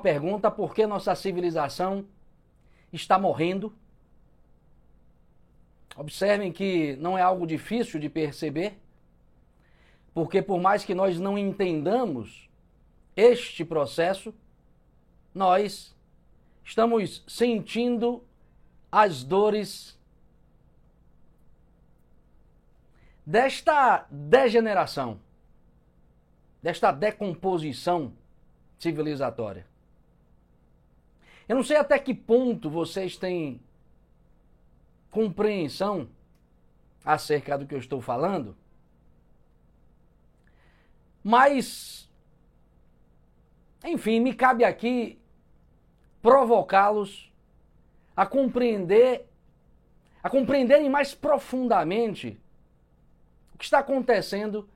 pergunta: por que nossa civilização está morrendo? Observem que não é algo difícil de perceber, porque por mais que nós não entendamos este processo, nós estamos sentindo as dores desta degeneração, desta decomposição civilizatória. Eu não sei até que ponto vocês têm compreensão acerca do que eu estou falando, mas, enfim, me cabe aqui provocá-los a compreender, a compreenderem mais profundamente o que está acontecendo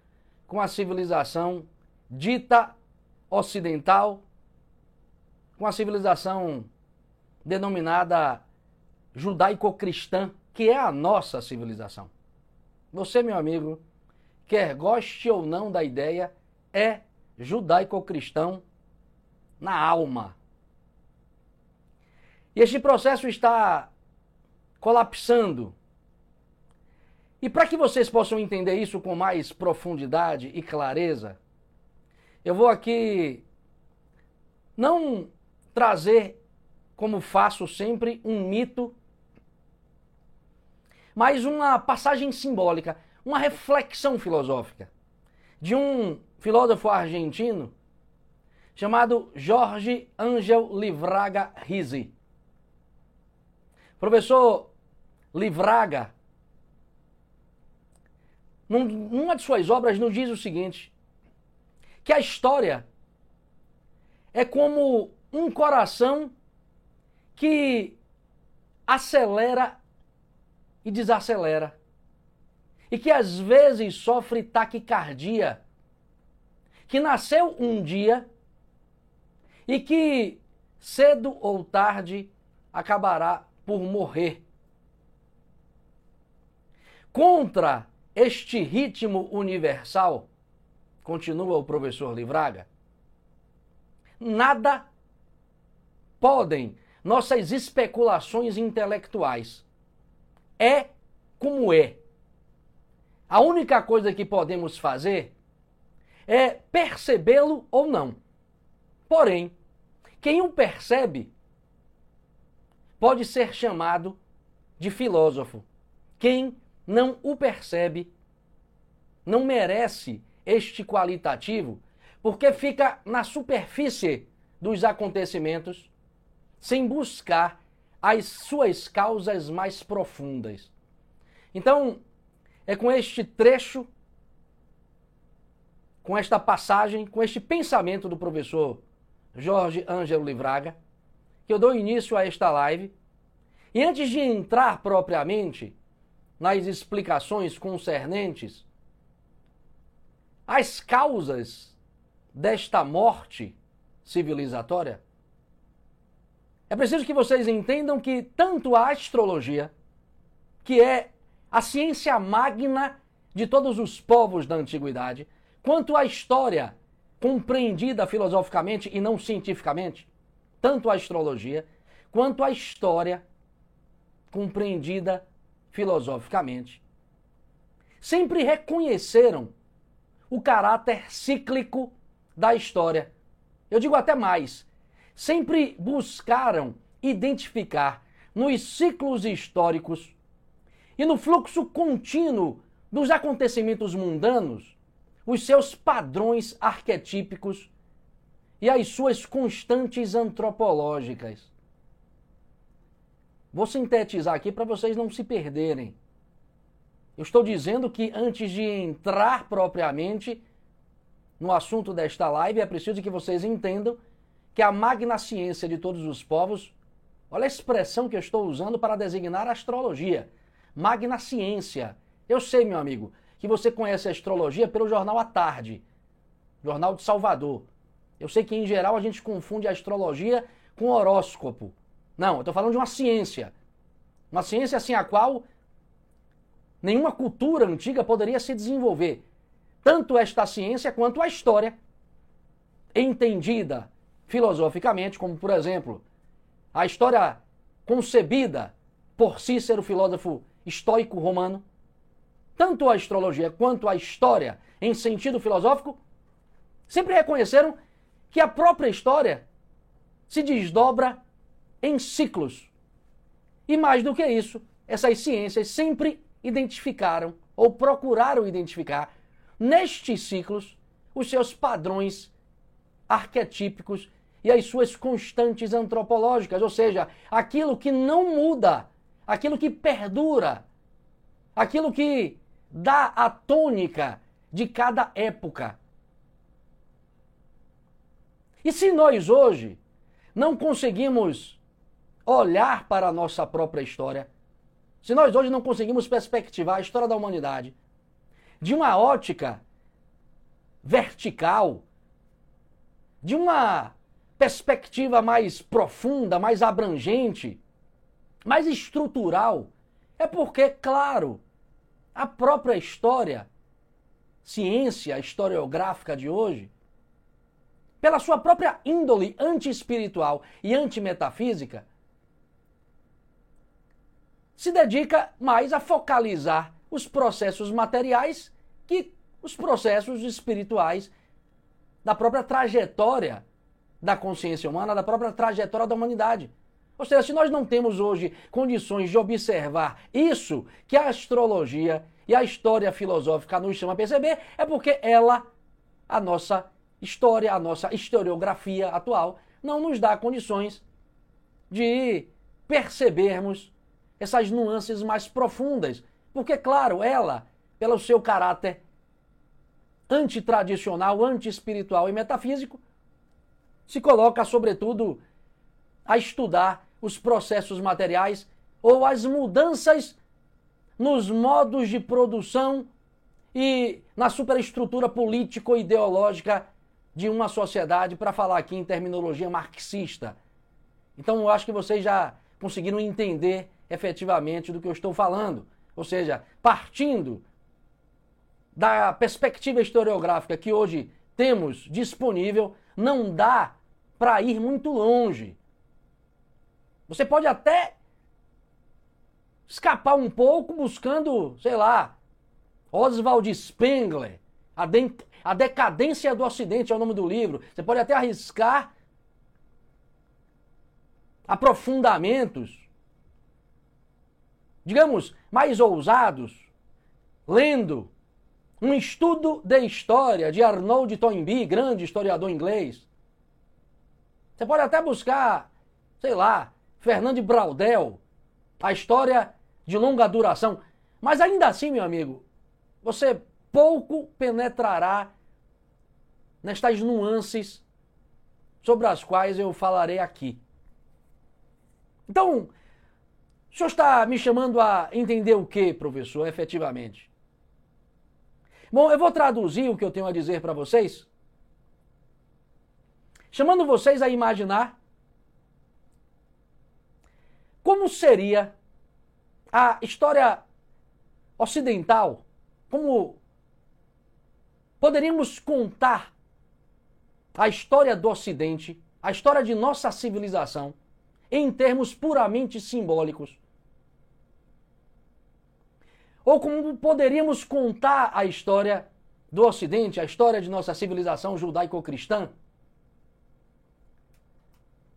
com a civilização dita ocidental, com a civilização denominada judaico-cristã, que é a nossa civilização. Você, meu amigo, quer goste ou não da ideia, é judaico-cristão na alma. E este processo está colapsando. E para que vocês possam entender isso com mais profundidade e clareza, eu vou aqui não trazer, como faço sempre, um mito, mas uma passagem simbólica, uma reflexão filosófica de um filósofo argentino chamado Jorge Angel Livraga Risi. Professor Livraga, numa de suas obras, nos diz o seguinte: que a história é como um coração que acelera e desacelera. E que às vezes sofre taquicardia. Que nasceu um dia e que cedo ou tarde acabará por morrer. Contra este ritmo universal, continua o professor Livraga, nada podem nossas especulações intelectuais. É como é. A única coisa que podemos fazer é percebê-lo ou não. Porém, quem o percebe pode ser chamado de filósofo. Quem não o percebe não merece este qualitativo porque fica na superfície dos acontecimentos sem buscar as suas causas mais profundas. Então, é com este trecho, com esta passagem, com este pensamento do professor Jorge Ângelo Livraga, que eu dou início a esta live. E antes de entrar propriamente nas explicações concernentes às causas desta morte civilizatória, é preciso que vocês entendam que tanto a astrologia, que é a ciência magna de todos os povos da antiguidade, quanto a história, compreendida filosoficamente e não cientificamente, tanto a astrologia quanto a história, compreendida filosoficamente, sempre reconheceram o caráter cíclico da história. Eu digo até mais, sempre buscaram identificar nos ciclos históricos e no fluxo contínuo dos acontecimentos mundanos os seus padrões arquetípicos e as suas constantes antropológicas. Vou sintetizar aqui para vocês não se perderem. Eu estou dizendo que antes de entrar propriamente no assunto desta live, é preciso que vocês entendam que a magna ciência de todos os povos, olha a expressão que eu estou usando para designar a astrologia. Magna ciência. Eu sei, meu amigo, que você conhece a astrologia pelo jornal à tarde, Jornal de Salvador. Eu sei que em geral a gente confunde a astrologia com horóscopo. Não, eu estou falando de uma ciência. Uma ciência assim a qual nenhuma cultura antiga poderia se desenvolver. Tanto esta ciência quanto a história, entendida filosoficamente, como por exemplo, a história concebida por Cícero, filósofo estoico romano, tanto a astrologia quanto a história em sentido filosófico, sempre reconheceram que a própria história se desdobra em ciclos. E mais do que isso, essas ciências sempre identificaram ou procuraram identificar nestes ciclos os seus padrões arquetípicos e as suas constantes antropológicas, ou seja, aquilo que não muda, aquilo que perdura, aquilo que dá a tônica de cada época. E se nós hoje não conseguimos olhar para a nossa própria história, se nós hoje não conseguimos perspectivar a história da humanidade de uma ótica vertical, de uma perspectiva mais profunda, mais abrangente, mais estrutural, é porque, claro, a própria história, ciência historiográfica de hoje, pela sua própria índole anti-espiritual e anti-metafísica, se dedica mais a focalizar os processos materiais que os processos espirituais da própria trajetória da consciência humana, da própria trajetória da humanidade. Ou seja, se nós não temos hoje condições de observar isso que a astrologia e a história filosófica nos chama a perceber, é porque ela, a nossa história, a nossa historiografia atual, não nos dá condições de percebermos essas nuances mais profundas. Porque, claro, ela, pelo seu caráter antitradicional, anti-espiritual e metafísico, se coloca, sobretudo, a estudar os processos materiais ou as mudanças nos modos de produção e na superestrutura político-ideológica de uma sociedade, para falar aqui em terminologia marxista. Então, eu acho que vocês já conseguiram entender efetivamente do que eu estou falando. Ou seja, partindo da perspectiva historiográfica que hoje temos disponível, não dá para ir muito longe. Você pode até escapar um pouco buscando, sei lá, Oswald Spengler, a, de a Decadência do Ocidente é o nome do livro. Você pode até arriscar aprofundamentos, digamos, mais ousados, lendo um estudo de história de Arnold Toynbee, grande historiador inglês. Você pode até buscar, sei lá, Fernando Braudel, a história de longa duração. Mas ainda assim, meu amigo, você pouco penetrará nestas nuances sobre as quais eu falarei aqui. Então, o senhor está me chamando a entender o que, professor, efetivamente? Bom, eu vou traduzir o que eu tenho a dizer para vocês, chamando vocês a imaginar como seria a história ocidental, como poderíamos contar a história do Ocidente, a história de nossa civilização, em termos puramente simbólicos. Ou como poderíamos contar a história do Ocidente, a história de nossa civilização judaico-cristã,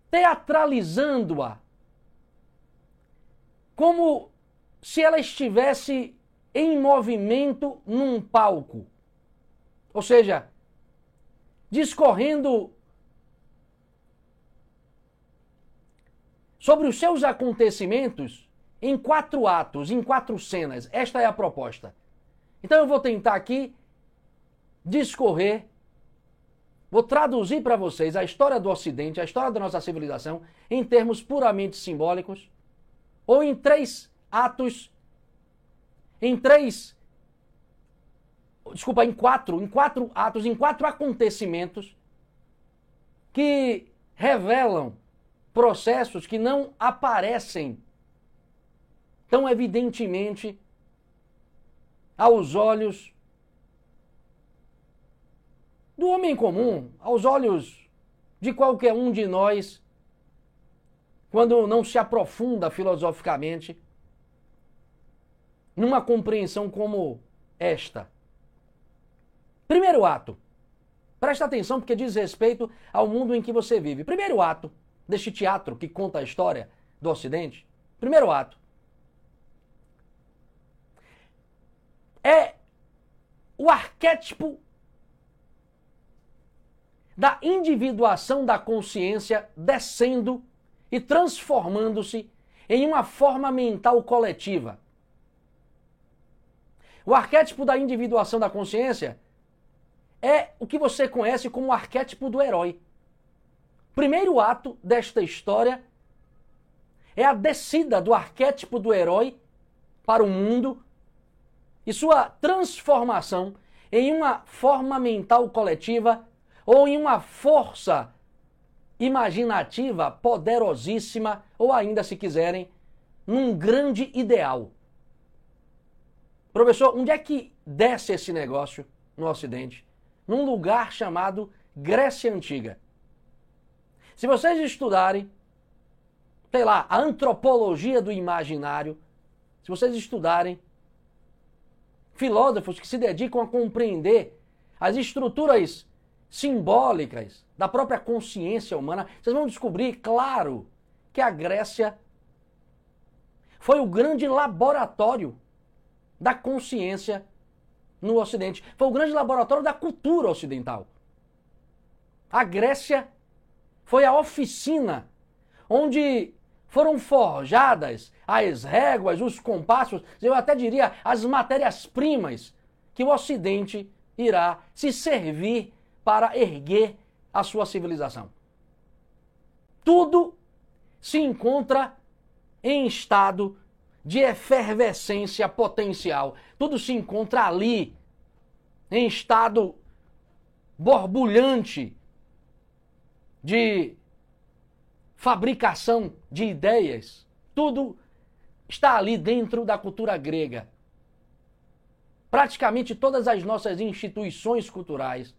teatralizando-a como se ela estivesse em movimento num palco. Ou seja, discorrendo sobre os seus acontecimentos em quatro atos, em quatro cenas. Esta é a proposta. Então eu vou tentar aqui discorrer, vou traduzir para vocês a história do Ocidente, a história da nossa civilização, em termos puramente simbólicos, ou em três atos, em três. Desculpa, em quatro, em quatro atos, em quatro acontecimentos que revelam processos que não aparecem tão evidentemente aos olhos do homem comum, aos olhos de qualquer um de nós quando não se aprofunda filosoficamente numa compreensão como esta. Primeiro ato. Presta atenção porque diz respeito ao mundo em que você vive. Primeiro ato deste teatro que conta a história do Ocidente. Primeiro ato. É o arquétipo da individuação da consciência descendo e transformando-se em uma forma mental coletiva. O arquétipo da individuação da consciência é o que você conhece como o arquétipo do herói. Primeiro ato desta história é a descida do arquétipo do herói para o mundo e sua transformação em uma forma mental coletiva ou em uma força imaginativa poderosíssima, ou ainda, se quiserem, num grande ideal. Professor, onde é que desce esse negócio no Ocidente? Num lugar chamado Grécia Antiga. Se vocês estudarem, sei lá, a antropologia do imaginário, se vocês estudarem filósofos que se dedicam a compreender as estruturas simbólicas da própria consciência humana, vocês vão descobrir, claro, que a Grécia foi o grande laboratório da consciência no Ocidente. Foi o grande laboratório da cultura ocidental. A Grécia foi a oficina onde foram forjadas as réguas, os compassos, eu até diria as matérias-primas que o Ocidente irá se servir para erguer a sua civilização. Tudo se encontra em estado de efervescência potencial. Tudo se encontra ali, em estado borbulhante de fabricação de ideias. Tudo está ali dentro da cultura grega. Praticamente todas as nossas instituições culturais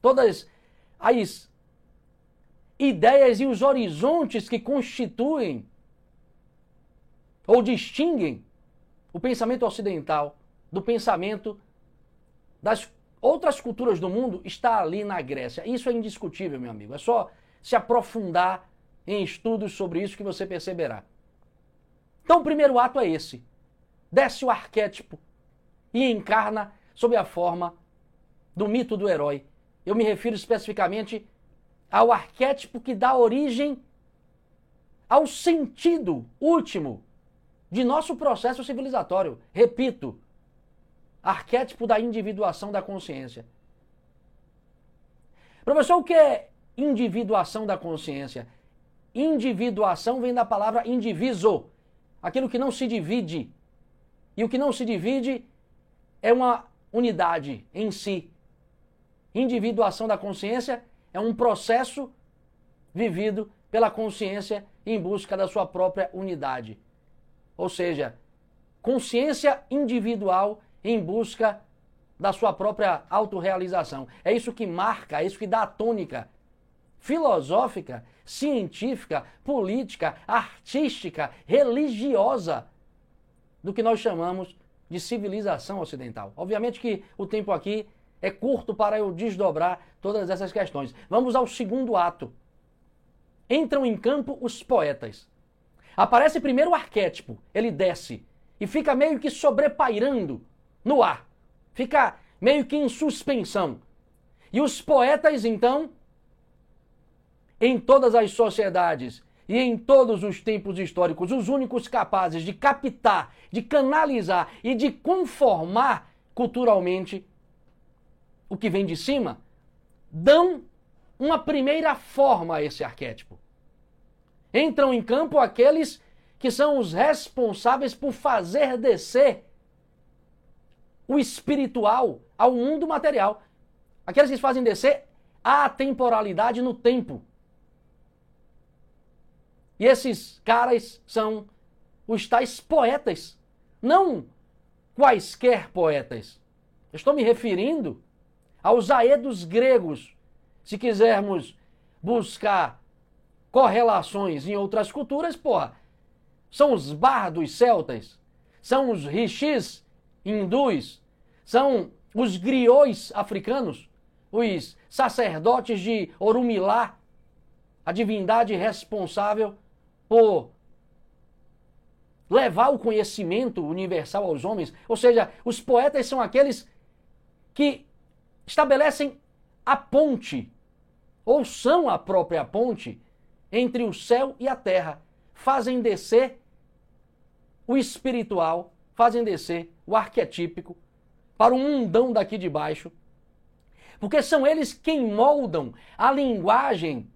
todas as ideias e os horizontes que constituem ou distinguem o pensamento ocidental do pensamento das outras culturas do mundo está ali na Grécia. Isso é indiscutível, meu amigo. É só se aprofundar em estudos sobre isso que você perceberá. Então, o primeiro ato é esse. Desce o arquétipo e encarna sob a forma do mito do herói eu me refiro especificamente ao arquétipo que dá origem ao sentido último de nosso processo civilizatório. Repito, arquétipo da individuação da consciência. Professor, o que é individuação da consciência? Individuação vem da palavra indiviso, aquilo que não se divide. E o que não se divide é uma unidade em si. Individuação da consciência é um processo vivido pela consciência em busca da sua própria unidade. Ou seja, consciência individual em busca da sua própria autorrealização. É isso que marca, é isso que dá a tônica filosófica, científica, política, artística, religiosa do que nós chamamos de civilização ocidental. Obviamente que o tempo aqui é curto para eu desdobrar todas essas questões. Vamos ao segundo ato. Entram em campo os poetas. Aparece primeiro o arquétipo, ele desce e fica meio que sobrepairando no ar. Fica meio que em suspensão. E os poetas, então, em todas as sociedades e em todos os tempos históricos, os únicos capazes de captar, de canalizar e de conformar culturalmente o que vem de cima, dão uma primeira forma a esse arquétipo. Entram em campo aqueles que são os responsáveis por fazer descer o espiritual ao mundo material. Aqueles que fazem descer a temporalidade no tempo. E esses caras são os tais poetas, não quaisquer poetas. Estou me referindo aos aedos gregos, se quisermos buscar correlações em outras culturas, porra, são os bardos celtas, são os rishis hindus, são os griots africanos, os sacerdotes de Orumilá, a divindade responsável por levar o conhecimento universal aos homens. Ou seja, os poetas são aqueles que estabelecem a ponte, ou são a própria ponte, entre o céu e a terra. Fazem descer o espiritual, fazem descer o arquetípico para o mundão daqui de baixo. Porque são eles quem moldam a linguagem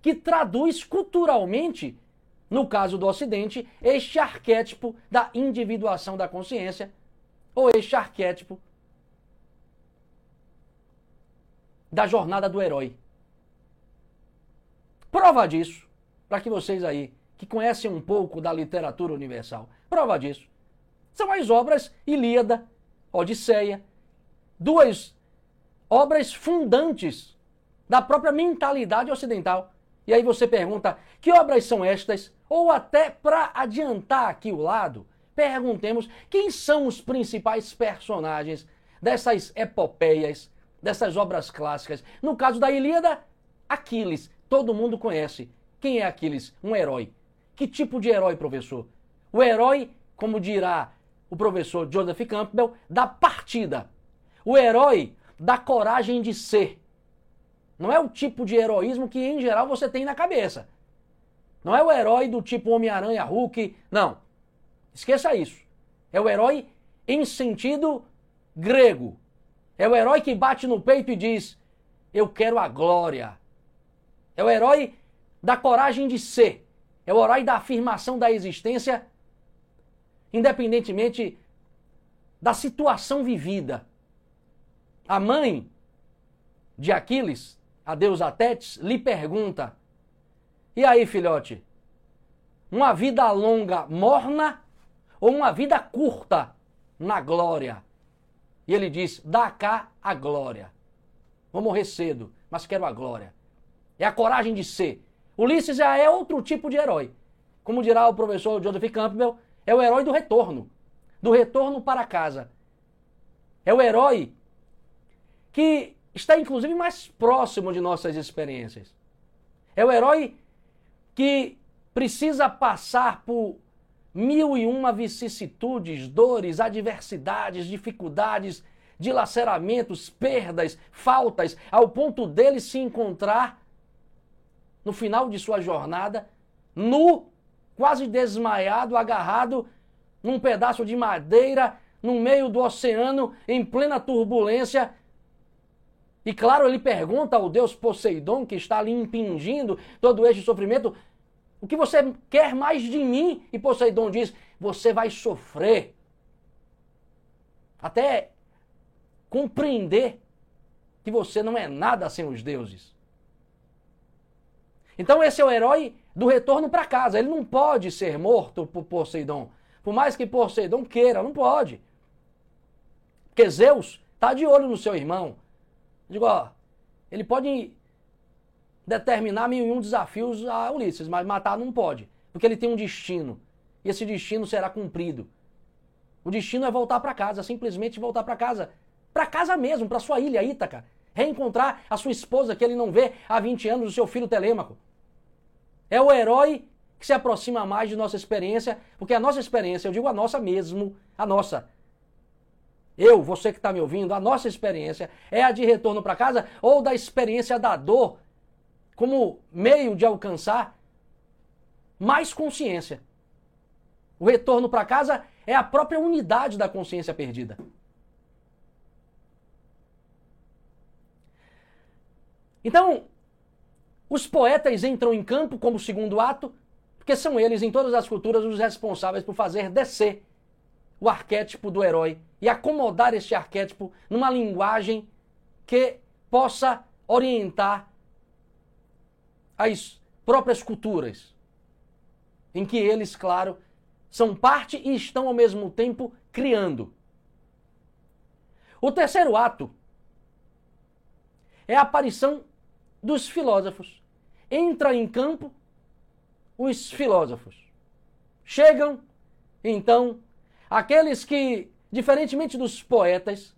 que traduz culturalmente, no caso do Ocidente, este arquétipo da individuação da consciência, ou este arquétipo da jornada do herói. Prova disso, para que vocês aí, que conhecem um pouco da literatura universal, prova disso, são as obras Ilíada, Odisseia, duas obras fundantes da própria mentalidade ocidental. E aí você pergunta, que obras são estas? Ou até para adiantar aqui o lado, perguntemos quem são os principais personagens dessas epopeias, dessas obras clássicas. No caso da Ilíada, Aquiles. Todo mundo conhece. Quem é Aquiles? Um herói. Que tipo de herói, professor? O herói, como dirá o professor Joseph Campbell, da partida. O herói da coragem de ser. Não é o tipo de heroísmo que, em geral, você tem na cabeça. Não é o herói do tipo Homem-Aranha, Hulk. Não. Esqueça isso. É o herói em sentido grego. É o herói que bate no peito e diz: Eu quero a glória. É o herói da coragem de ser. É o herói da afirmação da existência, independentemente da situação vivida. A mãe de Aquiles, a deusa Tétis, lhe pergunta: E aí, filhote? Uma vida longa morna ou uma vida curta na glória? E ele diz: dá cá a glória. Vou morrer cedo, mas quero a glória. É a coragem de ser. Ulisses já é outro tipo de herói. Como dirá o professor Joseph Campbell, é o herói do retorno. Do retorno para casa. É o herói que está inclusive mais próximo de nossas experiências. É o herói que precisa passar por mil e uma vicissitudes, dores, adversidades, dificuldades, dilaceramentos, perdas, faltas, ao ponto dele se encontrar no final de sua jornada, nu, quase desmaiado, agarrado num pedaço de madeira, no meio do oceano, em plena turbulência. E claro, ele pergunta ao deus Poseidon, que está ali impingindo todo este sofrimento: o que você quer mais de mim? E Poseidon diz: Você vai sofrer. Até compreender que você não é nada sem os deuses. Então esse é o herói do retorno para casa. Ele não pode ser morto por Poseidon. Por mais que Poseidon queira, não pode. Porque Zeus está de olho no seu irmão. Digo, ó, ele pode determinar mil e um desafios a Ulisses, mas matar não pode, porque ele tem um destino. E esse destino será cumprido. O destino é voltar para casa, simplesmente voltar para casa. Para casa mesmo, para sua ilha Ítaca. Reencontrar a sua esposa que ele não vê há 20 anos, o seu filho Telêmaco. É o herói que se aproxima mais de nossa experiência, porque a nossa experiência, eu digo a nossa mesmo, a nossa. Eu, você que está me ouvindo, a nossa experiência é a de retorno para casa ou da experiência da dor como meio de alcançar mais consciência. O retorno para casa é a própria unidade da consciência perdida. Então, os poetas entram em campo como segundo ato, porque são eles, em todas as culturas, os responsáveis por fazer descer o arquétipo do herói e acomodar este arquétipo numa linguagem que possa orientar as próprias culturas, em que eles, claro, são parte e estão ao mesmo tempo criando. O terceiro ato é a aparição dos filósofos. Entra em campo os filósofos. Chegam, então, aqueles que, diferentemente dos poetas,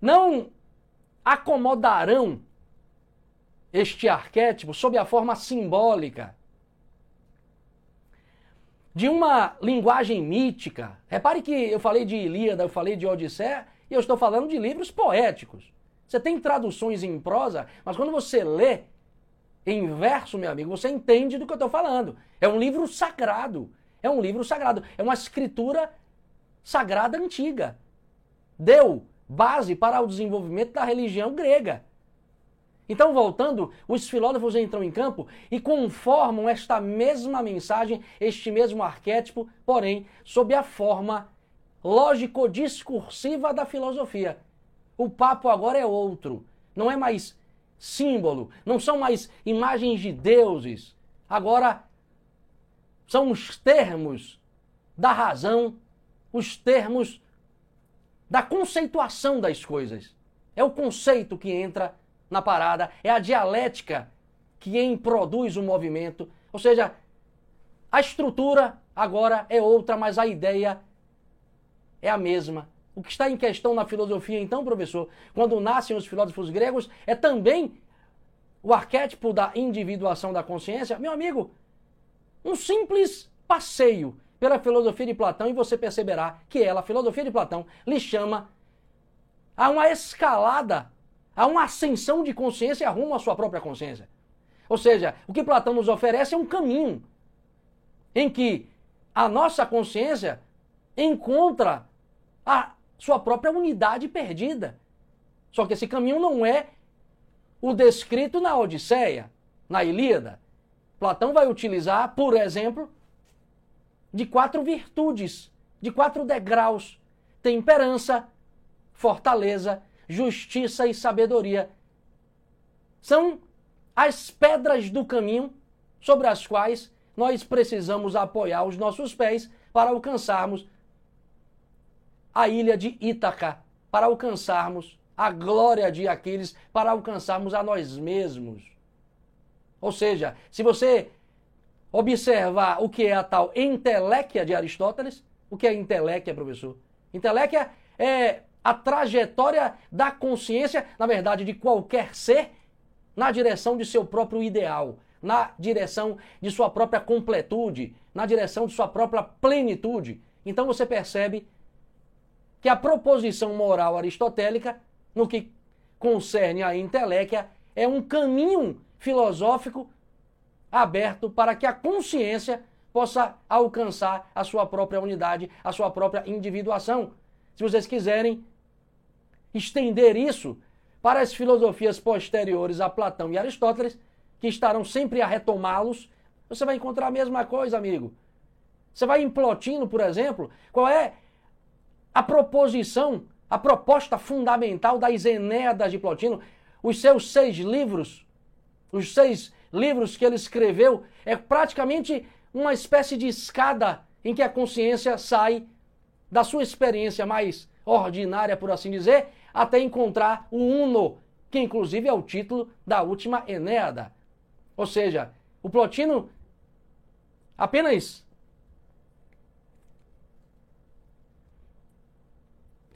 não acomodarão este arquétipo sob a forma simbólica de uma linguagem mítica. Repare que eu falei de Ilíada, eu falei de Odisseia, e eu estou falando de livros poéticos. Você tem traduções em prosa, mas quando você lê em verso, meu amigo, você entende do que eu estou falando. É um livro sagrado. É um livro sagrado. É uma escritura sagrada antiga. Deu base para o desenvolvimento da religião grega. Então, voltando, os filósofos entram em campo e conformam esta mesma mensagem, este mesmo arquétipo, porém, sob a forma lógico-discursiva da filosofia. O papo agora é outro. Não é mais símbolo, não são mais imagens de deuses. Agora são os termos da razão, os termos da conceituação das coisas. É o conceito que entra na parada, é a dialética que produz o movimento. Ou seja, a estrutura agora é outra, mas a ideia é a mesma. O que está em questão na filosofia, então, professor, quando nascem os filósofos gregos, é também o arquétipo da individuação da consciência. Meu amigo, um simples passeio pela filosofia de Platão e você perceberá que ela, a filosofia de Platão, lhe chama a uma escalada, a uma ascensão de consciência rumo à sua própria consciência. Ou seja, o que Platão nos oferece é um caminho em que a nossa consciência encontra a sua própria unidade perdida. Só que esse caminho não é o descrito na Odisseia, na Ilíada. Platão vai utilizar, por exemplo, de quatro virtudes, de quatro degraus: temperança, fortaleza, justiça e sabedoria. São as pedras do caminho sobre as quais nós precisamos apoiar os nossos pés para alcançarmos a ilha de Ítaca, para alcançarmos a glória de Aquiles, para alcançarmos a nós mesmos. Ou seja, se você observar o que é a tal inteléquia de Aristóteles, o que é inteléquia, professor? Inteléquia é a trajetória da consciência, na verdade, de qualquer ser, na direção de seu próprio ideal, na direção de sua própria completude, na direção de sua própria plenitude. Então você percebe que a proposição moral aristotélica, no que concerne a inteléquia, é um caminho filosófico aberto para que a consciência possa alcançar a sua própria unidade, a sua própria individuação. Se vocês quiserem estender isso para as filosofias posteriores a Platão e Aristóteles, que estarão sempre a retomá-los, você vai encontrar a mesma coisa, amigo. Você vai em Plotino, por exemplo, qual é a proposição, a proposta fundamental das Enéadas de Plotino, os seus seis livros, os seis livros que ele escreveu, é praticamente uma espécie de escada em que a consciência sai da sua experiência mais ordinária, por assim dizer, até encontrar o Uno, que inclusive é o título da última Enéada. Ou seja, o Plotino apenas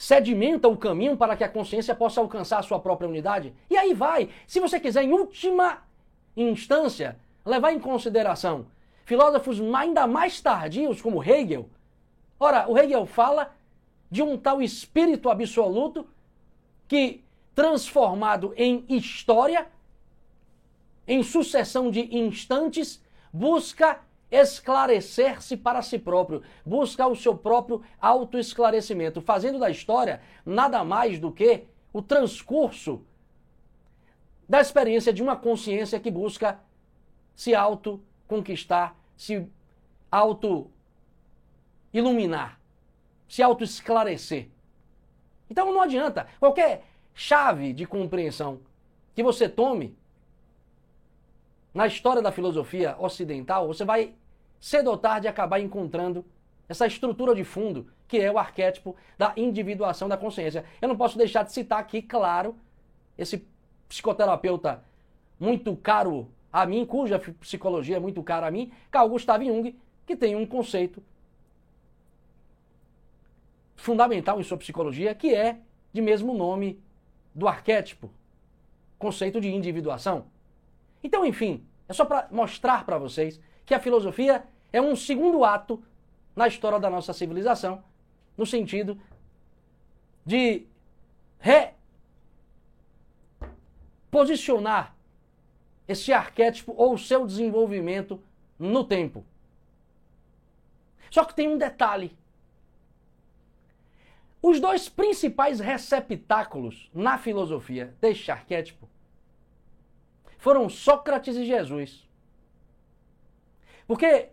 sedimenta o caminho para que a consciência possa alcançar a sua própria unidade. E aí vai. Se você quiser, em última instância, levar em consideração filósofos ainda mais tardios, como Hegel. Ora, o Hegel fala de um tal espírito absoluto que, transformado em história, em sucessão de instantes, busca esclarecer-se para si próprio, busca o seu próprio autoesclarecimento, fazendo da história nada mais do que o transcurso da experiência de uma consciência que busca se auto-conquistar, se auto-iluminar, se auto-esclarecer. Então não adianta. Qualquer chave de compreensão que você tome na história da filosofia ocidental, você vai cedo ou tarde acabar encontrando essa estrutura de fundo que é o arquétipo da individuação da consciência. Eu não posso deixar de citar aqui, claro, esse psicoterapeuta muito caro a mim, cuja psicologia é muito cara a mim, Carl Gustav Jung, que tem um conceito fundamental em sua psicologia, que é de mesmo nome do arquétipo, conceito de individuação. Então, enfim, é só para mostrar para vocês que a filosofia é um segundo ato na história da nossa civilização, no sentido de reposicionar esse arquétipo ou seu desenvolvimento no tempo. Só que tem um detalhe. Os dois principais receptáculos na filosofia deste arquétipo foram Sócrates e Jesus. Porque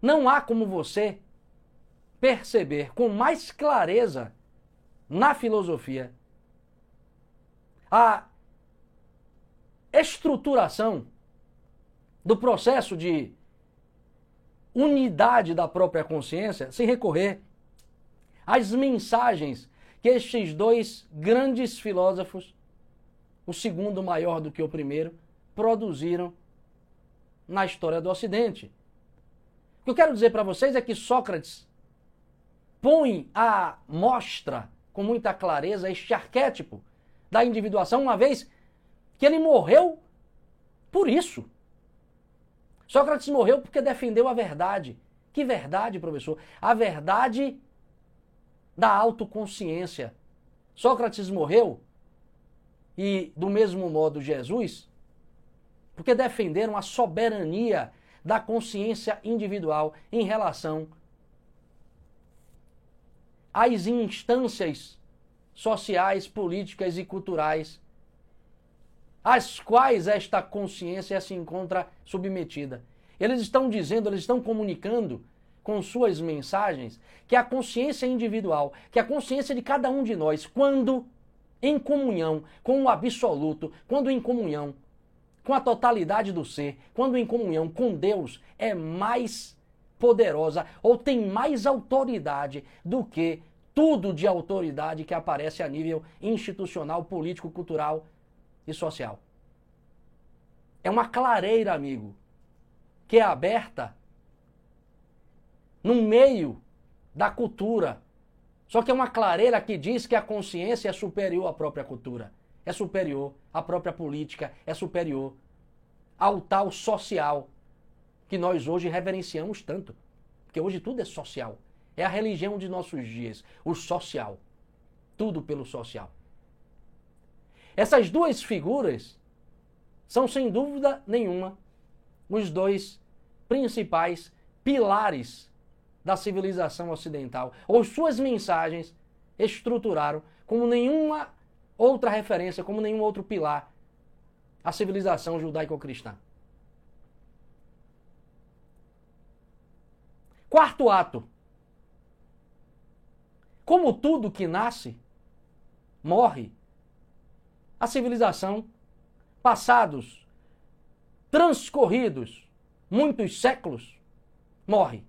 não há como você perceber com mais clareza na filosofia a estruturação do processo de unidade da própria consciência sem recorrer às mensagens que estes dois grandes filósofos, o segundo maior do que o primeiro, produziram na história do Ocidente. O que eu quero dizer para vocês é que Sócrates põe à mostra com muita clareza este arquétipo da individuação, uma vez que ele morreu por isso. Sócrates morreu porque defendeu a verdade. Que verdade, professor? A verdade da autoconsciência. Sócrates morreu e, do mesmo modo, Jesus, porque defenderam a soberania da consciência individual em relação às instâncias sociais, políticas e culturais às quais esta consciência se encontra submetida. Eles estão dizendo, eles estão comunicando com suas mensagens que a consciência individual, que a consciência de cada um de nós, quando em comunhão com o absoluto, quando em comunhão com a totalidade do ser, quando em comunhão com Deus, é mais poderosa ou tem mais autoridade do que tudo de autoridade que aparece a nível institucional, político, cultural e social. É uma clareira, amigo, que é aberta no meio da cultura. Só que é uma clareira que diz que a consciência é superior à própria cultura, é superior à própria política, é superior ao tal social que nós hoje reverenciamos tanto. Porque hoje tudo é social. É a religião de nossos dias, o social. Tudo pelo social. Essas duas figuras são, sem dúvida nenhuma, os dois principais pilares da civilização ocidental, ou suas mensagens estruturaram como nenhuma outra referência, como nenhum outro pilar a civilização judaico-cristã. Quarto ato. Como tudo que nasce, morre, a civilização, passados, transcorridos muitos séculos, morre.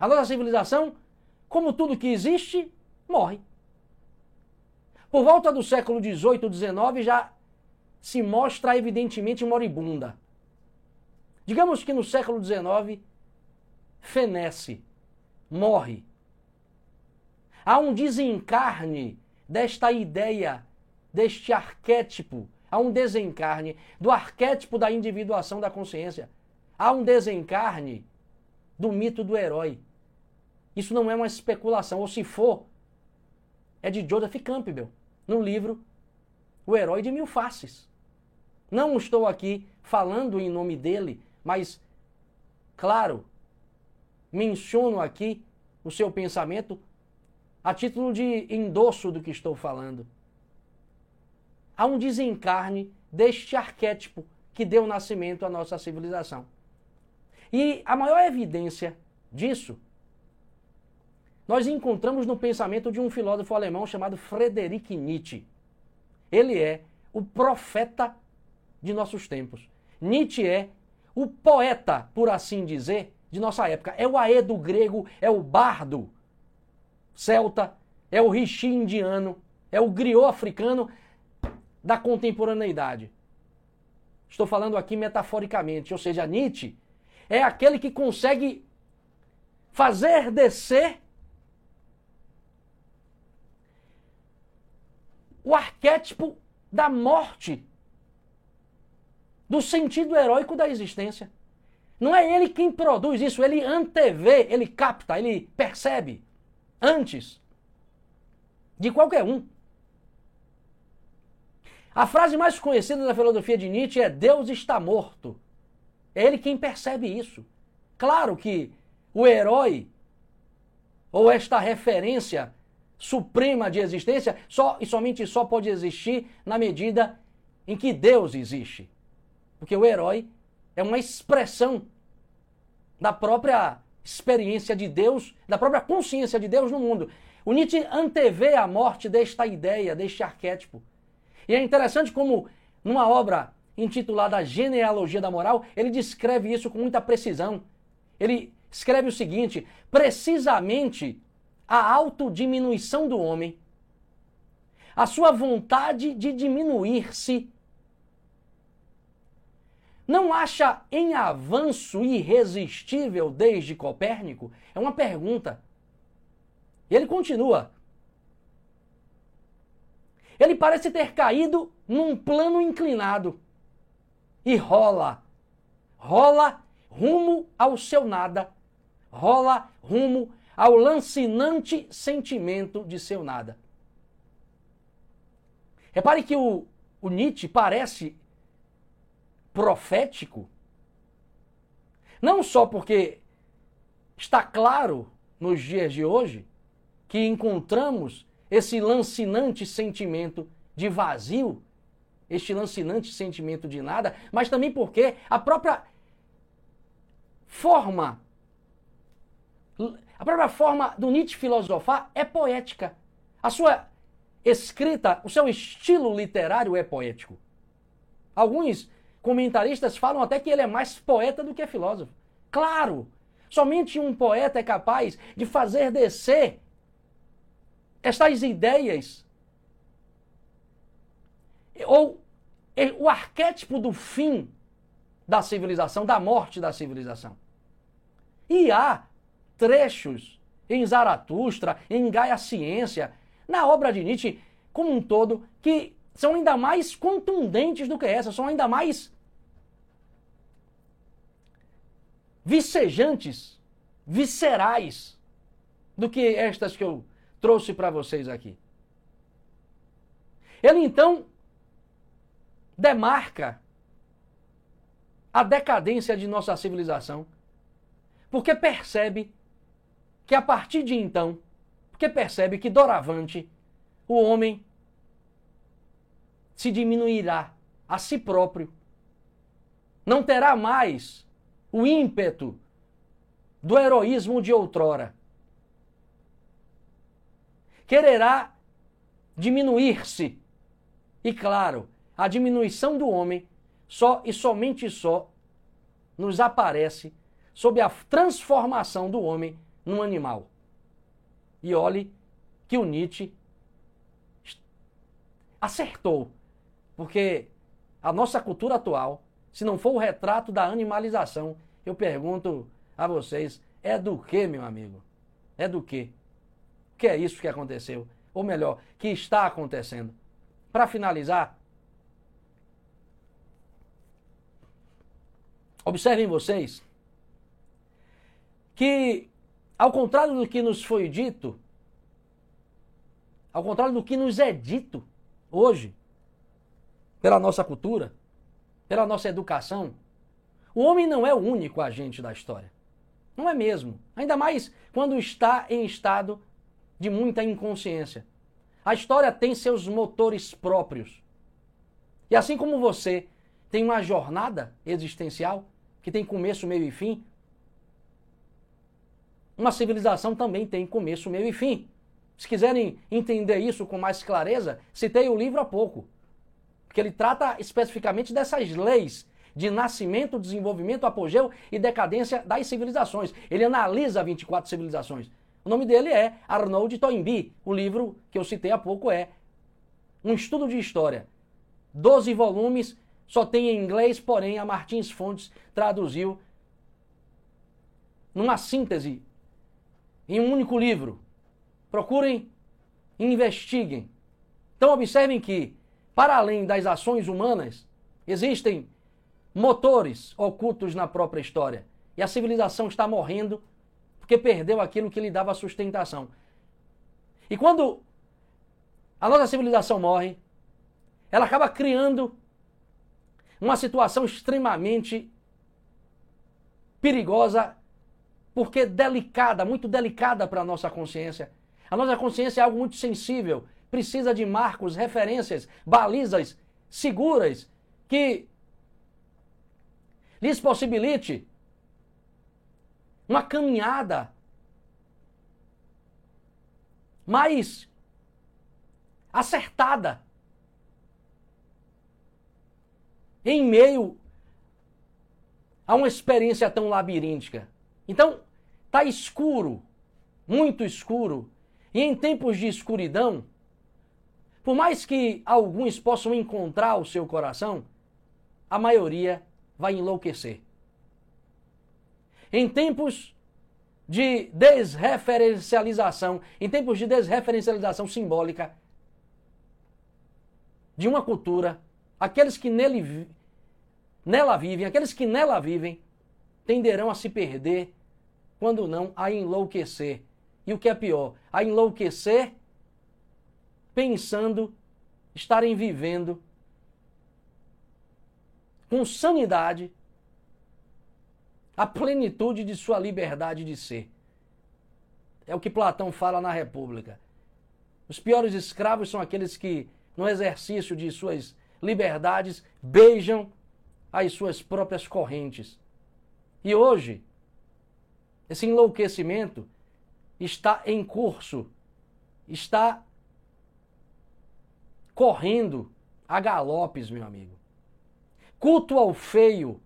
A nossa civilização, como tudo que existe, morre. Por volta do século XVIII, XIX, já se mostra evidentemente moribunda. Digamos que no século XIX, fenece, morre. Há um desencarne desta ideia deste arquétipo. Há um desencarne do arquétipo da individuação da consciência. Há um desencarne do mito do herói. Isso não é uma especulação, ou se for, é de Joseph Campbell, no livro O Herói de Mil Faces. Não estou aqui falando em nome dele, mas, claro, menciono aqui o seu pensamento a título de endosso do que estou falando há um desencarne deste arquétipo que deu nascimento à nossa civilização. E a maior evidência disso nós encontramos no pensamento de um filósofo alemão chamado Friedrich Nietzsche. Ele é o profeta de nossos tempos. Nietzsche é o poeta, por assim dizer, de nossa época. É o aedo grego, é o bardo celta, é o rishi indiano, é o griot africano, da contemporaneidade. Estou falando aqui metaforicamente, ou seja, Nietzsche é aquele que consegue fazer descer o arquétipo da morte, do sentido heróico da existência. Não é ele quem produz isso, ele antevê, ele capta, ele percebe antes de qualquer um. A frase mais conhecida da filosofia de Nietzsche é Deus está morto. É ele quem percebe isso. Claro que o herói, ou esta referência suprema de existência, só e somente só pode existir na medida em que Deus existe. Porque o herói é uma expressão da própria experiência de Deus, da própria consciência de Deus no mundo. O Nietzsche antevê a morte desta ideia, deste arquétipo. E é interessante como, numa obra intitulada Genealogia da Moral, ele descreve isso com muita precisão. Ele escreve o seguinte: precisamente a autodiminuição do homem, a sua vontade de diminuir-se, não acha em avanço irresistível desde Copérnico? É uma pergunta. Ele continua. Ele parece ter caído num plano inclinado e rola, rola rumo ao seu nada, rola rumo ao lancinante sentimento de seu nada. Repare que o, o Nietzsche parece profético, não só porque está claro nos dias de hoje que encontramos esse lancinante sentimento de vazio, este lancinante sentimento de nada, mas também porque a própria forma, a própria forma do Nietzsche filosofar é poética. A sua escrita, o seu estilo literário é poético. Alguns comentaristas falam até que ele é mais poeta do que filósofo. Claro, somente um poeta é capaz de fazer descer estas ideias, ou o arquétipo do fim da civilização, da morte da civilização. E há trechos em Zaratustra, em Gaia Ciência, na obra de Nietzsche como um todo, que são ainda mais contundentes do que essa, são ainda mais vicejantes, viscerais do que estas que eu trouxe para vocês aqui. Ele então demarca a decadência de nossa civilização, porque percebe que a partir de então, porque percebe que doravante o homem se diminuirá a si próprio, não terá mais o ímpeto do heroísmo de outrora quererá diminuir-se. E claro, a diminuição do homem só e somente só nos aparece sob a transformação do homem num animal. E olhe que o Nietzsche acertou, porque a nossa cultura atual, se não for o retrato da animalização, eu pergunto a vocês, é do que, meu amigo? É do que? que é isso que aconteceu. Ou melhor, que está acontecendo. Para finalizar, observem vocês que, ao contrário do que nos foi dito, ao contrário do que nos é dito hoje, pela nossa cultura, pela nossa educação, o homem não é o único agente da história. Não é mesmo. Ainda mais quando está em estado de muita inconsciência. A história tem seus motores próprios. E assim como você tem uma jornada existencial que tem começo, meio e fim, uma civilização também tem começo, meio e fim. Se quiserem entender isso com mais clareza, citei o livro há pouco, porque ele trata especificamente dessas leis de nascimento, desenvolvimento, apogeu e decadência das civilizações. Ele analisa 24 civilizações. O nome dele é Arnold Toynbee. O livro que eu citei há pouco é Um Estudo de História. Doze volumes só tem em inglês, porém a Martins Fontes traduziu numa síntese, em um único livro. Procurem e investiguem. Então observem que, para além das ações humanas, existem motores ocultos na própria história. E a civilização está morrendo porque perdeu aquilo que lhe dava sustentação. E quando a nossa civilização morre, ela acaba criando uma situação extremamente perigosa, porque delicada, muito delicada para a nossa consciência. A nossa consciência é algo muito sensível, precisa de marcos, referências, balizas seguras que lhes possibilite uma caminhada mais acertada em meio a uma experiência tão labiríntica. Então, tá escuro, muito escuro, e em tempos de escuridão, por mais que alguns possam encontrar o seu coração, a maioria vai enlouquecer. Em tempos de desreferencialização, em tempos de desreferencialização simbólica de uma cultura, aqueles que nele, nela vivem, aqueles que nela vivem, tenderão a se perder, quando não a enlouquecer. E o que é pior, a enlouquecer pensando estarem vivendo com sanidade a plenitude de sua liberdade de ser. É o que Platão fala na República. Os piores escravos são aqueles que, no exercício de suas liberdades, beijam as suas próprias correntes. E hoje, esse enlouquecimento está em curso, está correndo a galopes, meu amigo. Culto ao feio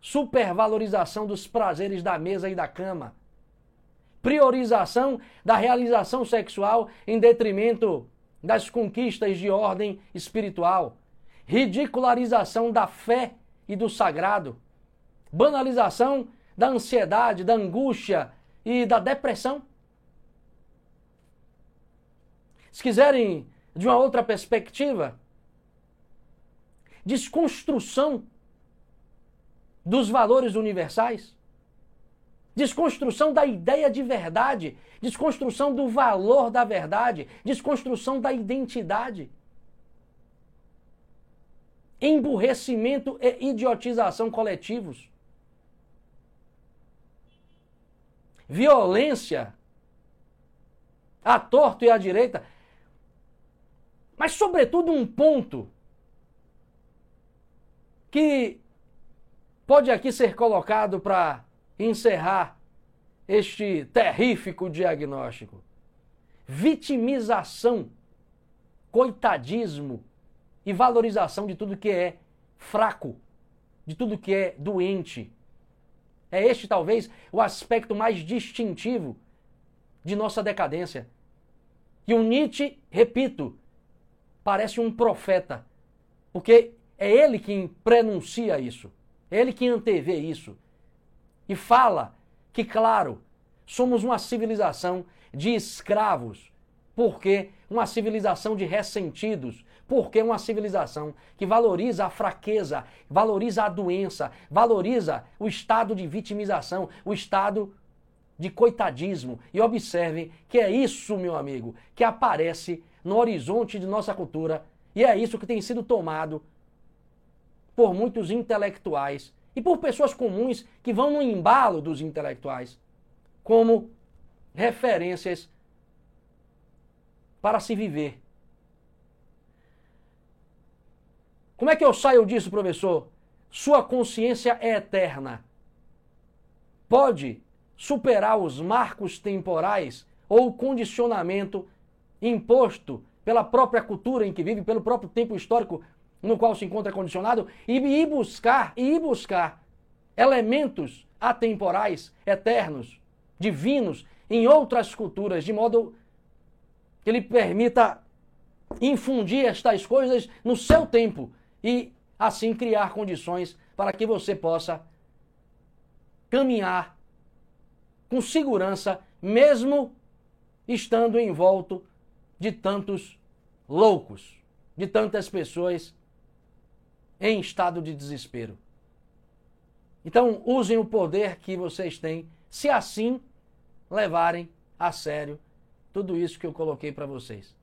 supervalorização dos prazeres da mesa e da cama, priorização da realização sexual em detrimento das conquistas de ordem espiritual, ridicularização da fé e do sagrado, banalização da ansiedade, da angústia e da depressão. Se quiserem de uma outra perspectiva, desconstrução dos valores universais, desconstrução da ideia de verdade, desconstrução do valor da verdade, desconstrução da identidade, emburrecimento e idiotização coletivos, violência à torto e à direita, mas sobretudo um ponto que pode aqui ser colocado para encerrar este terrífico diagnóstico. Vitimização, coitadismo e valorização de tudo que é fraco, de tudo que é doente. É este talvez o aspecto mais distintivo de nossa decadência. E o Nietzsche, repito, parece um profeta, porque é ele quem prenuncia isso. É ele que antevê isso. E fala que, claro, somos uma civilização de escravos. Porque uma civilização de ressentidos. Porque uma civilização que valoriza a fraqueza, valoriza a doença, valoriza o estado de vitimização, o estado de coitadismo. E observe que é isso, meu amigo, que aparece no horizonte de nossa cultura e é isso que tem sido tomado por muitos intelectuais e por pessoas comuns que vão no embalo dos intelectuais como referências para se viver. Como é que eu saio disso, professor? Sua consciência é eterna. Pode superar os marcos temporais ou o condicionamento imposto pela própria cultura em que vive, pelo próprio tempo histórico no qual se encontra condicionado e ir buscar e ir buscar elementos atemporais, eternos, divinos em outras culturas, de modo que ele permita infundir estas coisas no seu tempo e assim criar condições para que você possa caminhar com segurança, mesmo estando envolto de tantos loucos, de tantas pessoas em estado de desespero. Então, usem o poder que vocês têm, se assim levarem a sério tudo isso que eu coloquei para vocês.